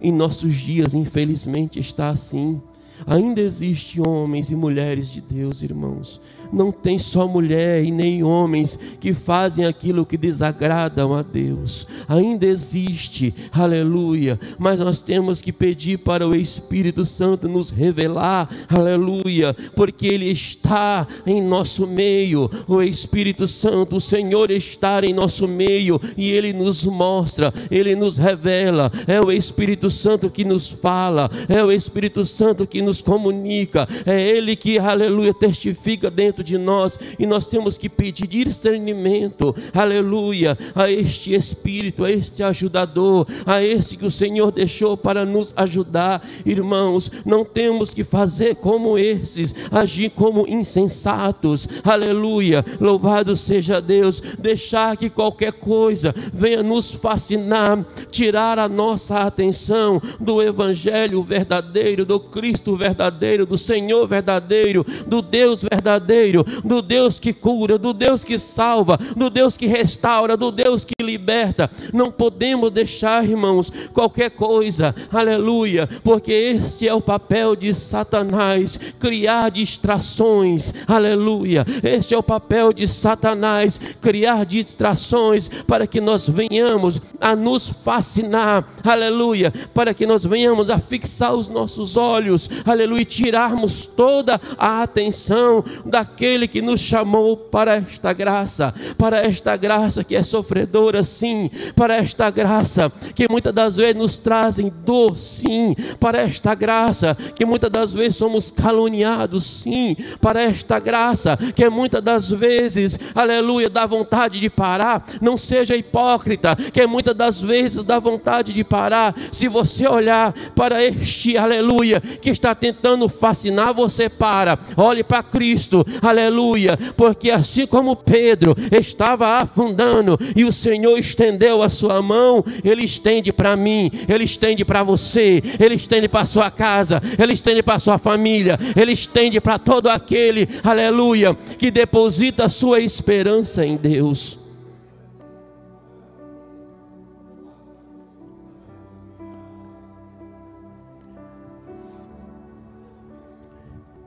Speaker 2: Em nossos dias, infelizmente, está assim. Ainda existem homens e mulheres de Deus, irmãos, não tem só mulher e nem homens que fazem aquilo que desagradam a Deus. Ainda existe, aleluia. Mas nós temos que pedir para o Espírito Santo nos revelar, aleluia, porque Ele está em nosso meio. O Espírito Santo, o Senhor está em nosso meio e Ele nos mostra, Ele nos revela. É o Espírito Santo que nos fala, é o Espírito Santo que nos comunica, é Ele que, aleluia, testifica dentro de nós e nós temos que pedir discernimento, aleluia, a este Espírito, a este ajudador, a este que o Senhor deixou para nos ajudar, irmãos. Não temos que fazer como esses, agir como insensatos, aleluia. Louvado seja Deus, deixar que qualquer coisa venha nos fascinar, tirar a nossa atenção do Evangelho verdadeiro, do Cristo verdadeiro, do Senhor verdadeiro, do Deus verdadeiro do Deus que cura, do Deus que salva, do Deus que restaura, do Deus que liberta. Não podemos deixar, irmãos, qualquer coisa, aleluia, porque este é o papel de Satanás criar distrações, aleluia. Este é o papel de Satanás criar distrações para que nós venhamos a nos fascinar, aleluia, para que nós venhamos a fixar os nossos olhos, aleluia, e tirarmos toda a atenção daquele aquele que nos chamou para esta graça, para esta graça que é sofredora, sim, para esta graça que muitas das vezes nos trazem dor, sim, para esta graça que muitas das vezes somos caluniados, sim, para esta graça que muitas das vezes, aleluia, dá vontade de parar, não seja hipócrita, que muitas das vezes dá vontade de parar, se você olhar para este, aleluia, que está tentando fascinar, você para. Olhe para Cristo, aleluia. Porque assim como Pedro estava afundando e o Senhor estendeu a sua mão, Ele estende para mim, Ele estende para você, Ele estende para sua casa, Ele estende para sua família, Ele estende para todo aquele, aleluia, que deposita a sua esperança em Deus.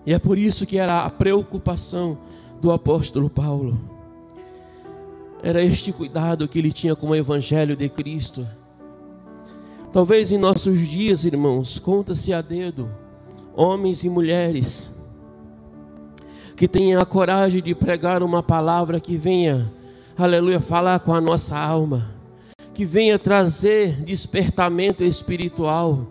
Speaker 2: E é por isso que era a preocupação do apóstolo Paulo. Era este cuidado que ele tinha com o evangelho de Cristo. Talvez em nossos dias, irmãos, conta-se a dedo homens e mulheres que tenham a coragem de pregar uma palavra que venha, aleluia, falar com a nossa alma, que venha trazer despertamento espiritual,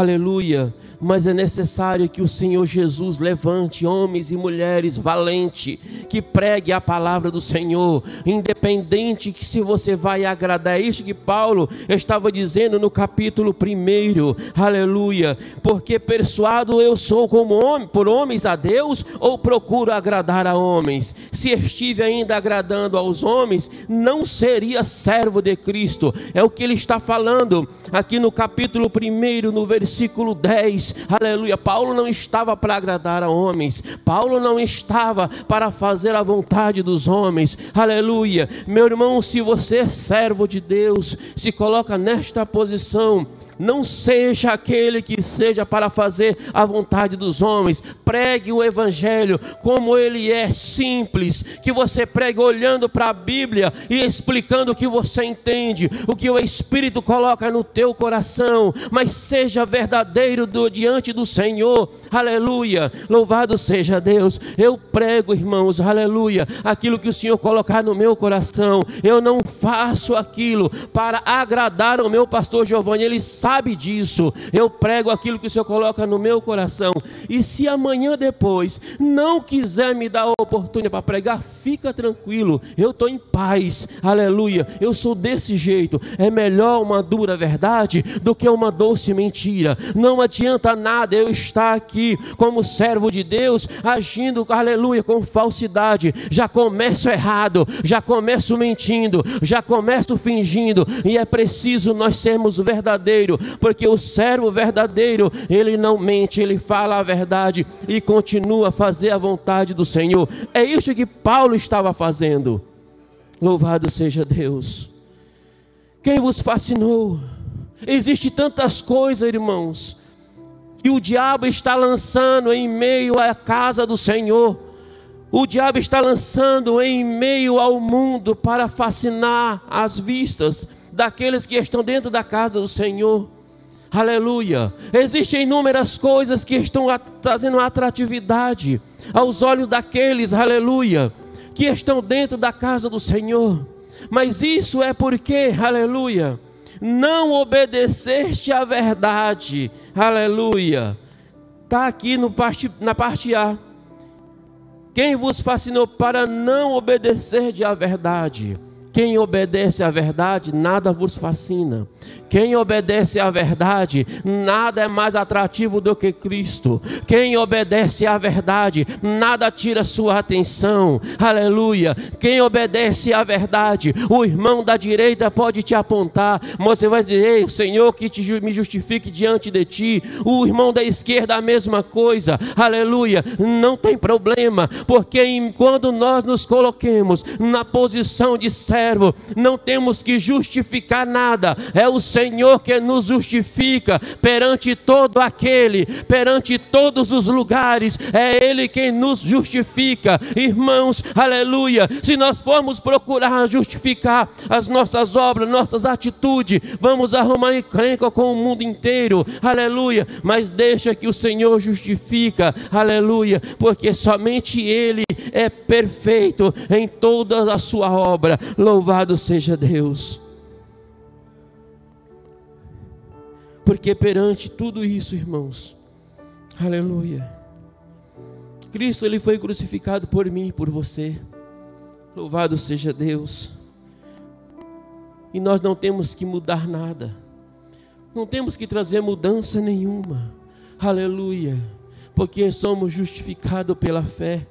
Speaker 2: aleluia, mas é necessário que o Senhor Jesus levante homens e mulheres valentes que pregue a palavra do Senhor, independente que se você vai agradar. É isso que Paulo estava dizendo no capítulo 1, aleluia. Porque persuado eu sou como homem, por homens a Deus, ou procuro agradar a homens? Se estive ainda agradando aos homens, não seria servo de Cristo. É o que ele está falando aqui no capítulo 1, no versículo 10 aleluia. Paulo não estava para agradar a homens, Paulo não estava para fazer a vontade dos homens, aleluia. Meu irmão, se você é servo de Deus, se coloca nesta posição, não seja aquele que seja para fazer a vontade dos homens. Pregue o Evangelho como ele é simples. Que você pregue olhando para a Bíblia e explicando o que você entende, o que o Espírito coloca no teu coração. Mas seja verdadeiro do, diante do Senhor. Aleluia. Louvado seja Deus. Eu prego, irmãos, aleluia. Aquilo que o Senhor colocar no meu coração. Eu não faço aquilo para agradar o meu pastor Giovanni. Ele sabe disso. Eu prego aquilo que o Senhor coloca no meu coração. E se amanhã depois não quiser me dar a oportunidade para pregar, fica tranquilo. Eu estou em paz. Aleluia. Eu sou desse jeito. É melhor uma dura verdade do que uma doce mentira. Não adianta nada eu estar aqui como servo de Deus, agindo, aleluia, com falsidade. Já começo errado, já começo mentindo, já começo fingindo. E é preciso nós sermos verdadeiros porque o servo verdadeiro, ele não mente, ele fala a verdade e continua a fazer a vontade do Senhor. É isso que Paulo estava fazendo. Louvado seja Deus. Quem vos fascinou? Existe tantas coisas, irmãos, que o diabo está lançando em meio à casa do Senhor. O diabo está lançando em meio ao mundo para fascinar as vistas daqueles que estão dentro da casa do Senhor. Aleluia. Existem inúmeras coisas que estão trazendo atratividade aos olhos daqueles, aleluia, que estão dentro da casa do Senhor. Mas isso é porque, aleluia, não obedeceste à verdade, aleluia. Está aqui no parte, na parte A. Quem vos fascinou para não obedecer à verdade? Quem obedece à verdade, nada vos fascina. Quem obedece à verdade, nada é mais atrativo do que Cristo. Quem obedece à verdade, nada tira sua atenção. Aleluia. Quem obedece à verdade, o irmão da direita pode te apontar, mas você vai dizer: Ei, o Senhor que te, me justifique diante de ti. O irmão da esquerda, a mesma coisa. Aleluia. Não tem problema, porque quando nós nos coloquemos na posição de servo, não temos que justificar nada. É o Senhor Senhor que nos justifica perante todo aquele, perante todos os lugares, é Ele quem nos justifica, irmãos, aleluia. Se nós formos procurar justificar as nossas obras, nossas atitudes, vamos arrumar encrenca com o mundo inteiro, aleluia. Mas deixa que o Senhor justifica, aleluia, porque somente Ele é perfeito em toda a sua obra. Louvado seja Deus. Porque perante tudo isso, irmãos, aleluia. Cristo ele foi crucificado por mim e por você. Louvado seja Deus. E nós não temos que mudar nada. Não temos que trazer mudança nenhuma. Aleluia. Porque somos justificados pela fé.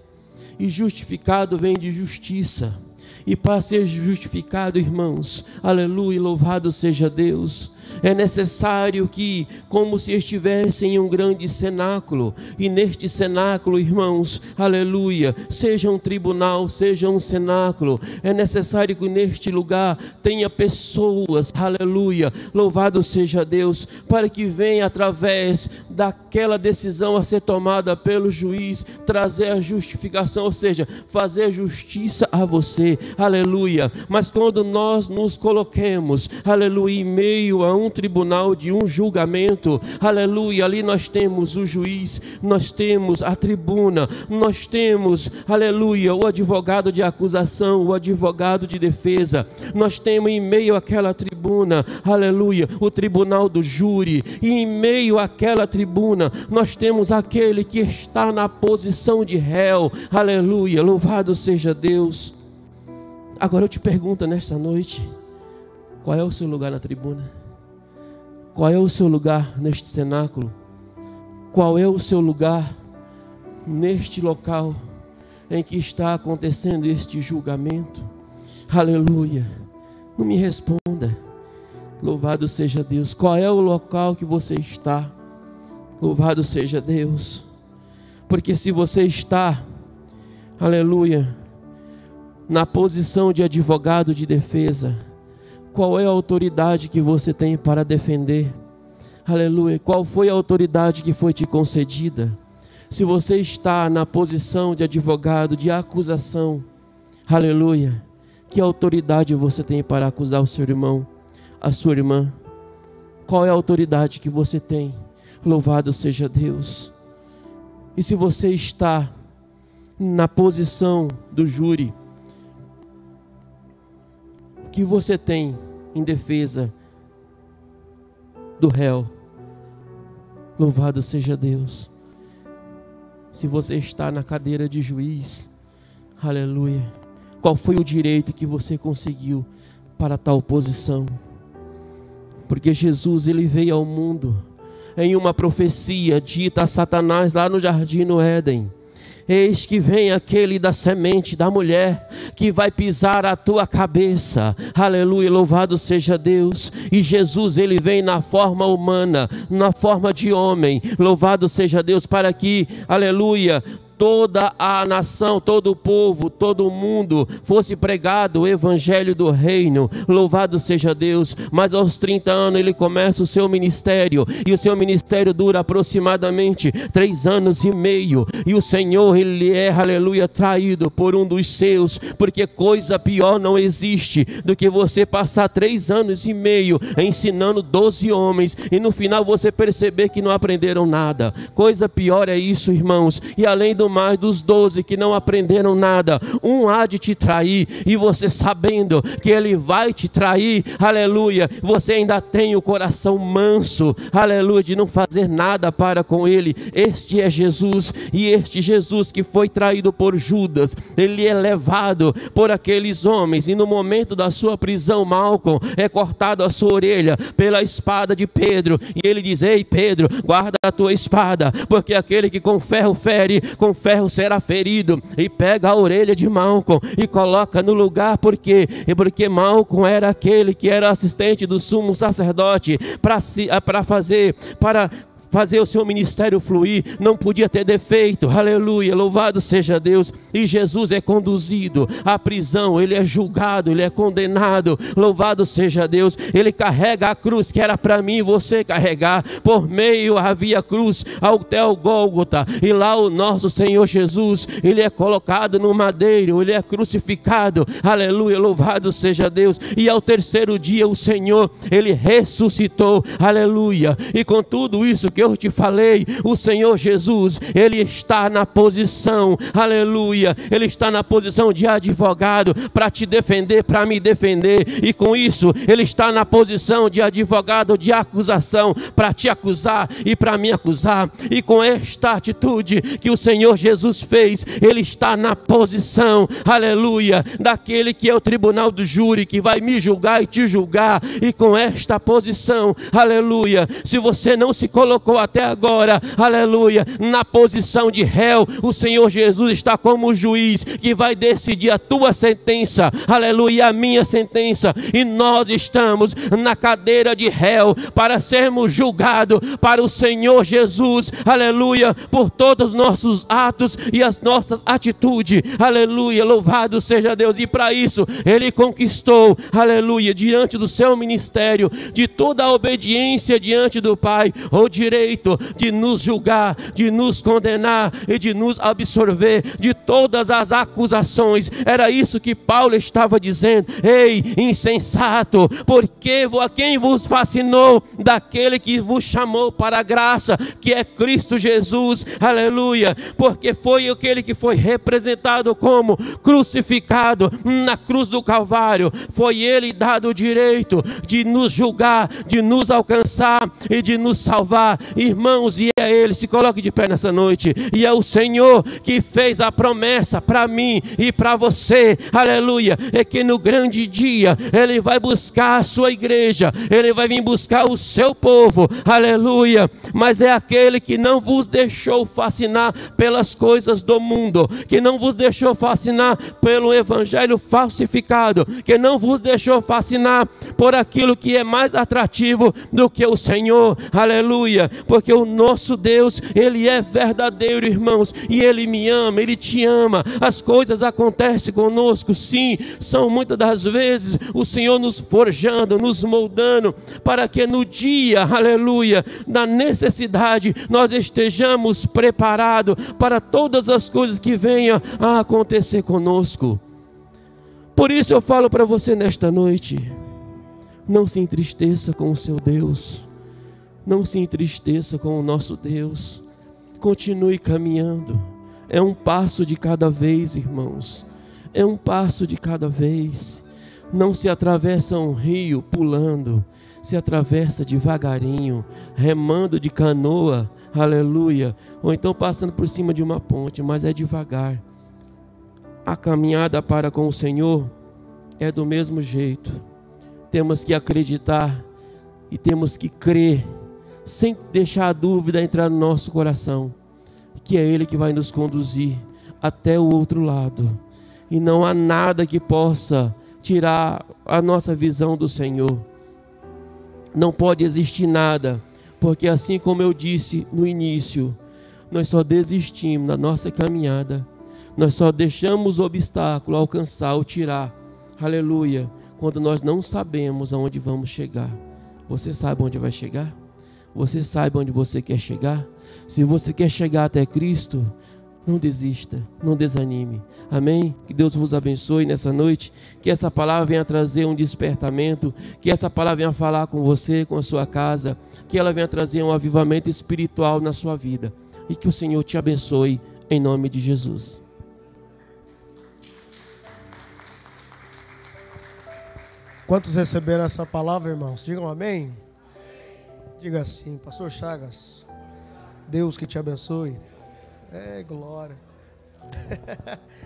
Speaker 2: E justificado vem de justiça. E para ser justificado, irmãos, aleluia, louvado seja Deus é necessário que, como se estivesse em um grande cenáculo, e neste cenáculo, irmãos, aleluia, seja um tribunal, seja um cenáculo, é necessário que neste lugar tenha pessoas, aleluia, louvado seja Deus, para que venha através daquela decisão a ser tomada pelo juiz, trazer a justificação, ou seja, fazer justiça a você, aleluia. Mas quando nós nos coloquemos, aleluia, em meio a um tribunal, de um julgamento. Aleluia. Ali nós temos o juiz, nós temos a tribuna, nós temos, aleluia, o advogado de acusação, o advogado de defesa. Nós temos em meio àquela tribuna, aleluia, o tribunal do júri. E em meio àquela tribuna, nós temos aquele que está na posição de réu. Aleluia. Louvado seja Deus. Agora eu te pergunto nesta noite: qual é o seu lugar na tribuna? Qual é o seu lugar neste cenáculo? Qual é o seu lugar neste local em que está acontecendo este julgamento? Aleluia. Não me responda. Louvado seja Deus. Qual é o local que você está? Louvado seja Deus. Porque se você está, aleluia, na posição de advogado de defesa, qual é a autoridade que você tem para defender? Aleluia. Qual foi a autoridade que foi te concedida? Se você está na posição de advogado, de acusação, aleluia. Que autoridade você tem para acusar o seu irmão, a sua irmã? Qual é a autoridade que você tem? Louvado seja Deus. E se você está na posição do júri, que você tem em defesa do réu. Louvado seja Deus. Se você está na cadeira de juiz, aleluia. Qual foi o direito que você conseguiu para tal posição? Porque Jesus ele veio ao mundo em uma profecia dita a Satanás lá no jardim no Éden Eis que vem aquele da semente da mulher que vai pisar a tua cabeça. Aleluia, louvado seja Deus. E Jesus, ele vem na forma humana, na forma de homem. Louvado seja Deus para que, aleluia, toda a nação, todo o povo, todo o mundo fosse pregado o evangelho do reino. Louvado seja Deus. Mas aos 30 anos ele começa o seu ministério e o seu ministério dura aproximadamente três anos e meio. E o Senhor, ele é, aleluia, traído por um dos seus, porque coisa pior não existe do que você passar três anos e meio ensinando doze homens e no final você perceber que não aprenderam nada. Coisa pior é isso, irmãos. E além do mais dos doze que não aprenderam nada, um há de te trair, e você sabendo que ele vai te trair, aleluia, você ainda tem o coração manso, aleluia, de não fazer nada para com ele. Este é Jesus, e este Jesus que foi traído por Judas, ele é levado por aqueles homens, e no momento da sua prisão, Malcolm é cortado a sua orelha pela espada de Pedro, e ele diz: Ei Pedro, guarda a tua espada, porque aquele que com ferro fere, com ferro será ferido. E pega a orelha de Malcom e coloca no lugar, porque e porque Malcom era aquele que era assistente do sumo sacerdote para fazer, para fazer o seu ministério fluir, não podia ter defeito, aleluia, louvado seja Deus. E Jesus é conduzido à prisão, ele é julgado, ele é condenado, louvado seja Deus. Ele carrega a cruz que era para mim e você carregar, por meio havia cruz até o Gólgota, e lá o nosso Senhor Jesus, ele é colocado no madeiro, ele é crucificado, aleluia, louvado seja Deus. E ao terceiro dia o Senhor, ele ressuscitou, aleluia, e com tudo isso que eu te falei, o Senhor Jesus, Ele está na posição, aleluia, Ele está na posição de advogado para te defender, para me defender, e com isso, Ele está na posição de advogado de acusação para te acusar e para me acusar, e com esta atitude que o Senhor Jesus fez, Ele está na posição, aleluia, daquele que é o tribunal do júri que vai me julgar e te julgar, e com esta posição, aleluia, se você não se colocou colocou até agora, aleluia, na posição de réu. O Senhor Jesus está como juiz que vai decidir a tua sentença, aleluia, a minha sentença. E nós estamos na cadeira de réu para sermos julgados para o Senhor Jesus, aleluia, por todos os nossos atos e as nossas atitudes, aleluia. Louvado seja Deus, e para isso Ele conquistou, aleluia, diante do seu ministério, de toda a obediência diante do Pai, o direito de nos julgar, de nos condenar e de nos absorver de todas as acusações. Era isso que Paulo estava dizendo. Ei, insensato, porque a quem vos fascinou daquele que vos chamou para a graça, que é Cristo Jesus, aleluia, porque foi aquele que foi representado como crucificado na cruz do Calvário, foi ele dado o direito de nos julgar, de nos alcançar e de nos salvar, irmãos, e é ele, se coloque de pé nessa noite, e é o Senhor que fez a promessa para mim e para você, aleluia, é que no grande dia ele vai buscar a sua igreja, ele vai vir buscar o seu povo, aleluia, mas é aquele que não vos deixou fascinar pelas coisas do mundo, que não vos deixou fascinar pelo evangelho falsificado, que não vos deixou fascinar por aquilo que é mais atrativo do que o Senhor, aleluia, porque o nosso Deus, Ele é verdadeiro, irmãos, e Ele me ama, Ele te ama, as coisas acontecem conosco, sim, são muitas das vezes o Senhor nos forjando, nos moldando, para que no dia, aleluia, da necessidade, nós estejamos preparados para todas as coisas que venham a acontecer conosco. Por isso eu falo para você nesta noite: não se entristeça com o seu Deus, não se entristeça com o nosso Deus, continue caminhando, é um passo de cada vez, irmãos, é um passo de cada vez. Não se atravessa um rio pulando, se atravessa devagarinho, remando de canoa, aleluia, ou então passando por cima de uma ponte, mas é devagar. A caminhada para com o Senhor é do mesmo jeito. Temos que acreditar e temos que crer, sem deixar a dúvida entrar no nosso coração, que é Ele que vai nos conduzir até o outro lado. E não há nada que possa tirar a nossa visão do Senhor. Não pode existir nada, porque assim como eu disse no início, nós só desistimos na nossa caminhada, nós só deixamos o obstáculo alcançar ou tirar, aleluia, quando nós não sabemos aonde vamos chegar. Você sabe onde vai chegar? Você sabe onde você quer chegar? Se você quer chegar até Cristo, não desista, não desanime. Amém? Que Deus vos abençoe nessa noite. Que essa palavra venha trazer um despertamento. Que essa palavra venha falar com você, com a sua casa. Que ela venha trazer um avivamento espiritual na sua vida. E que o Senhor te abençoe em nome de Jesus.
Speaker 3: Quantos receberam essa palavra, irmãos? Digam amém. Diga assim, Pastor Chagas. Deus que te abençoe. É, glória.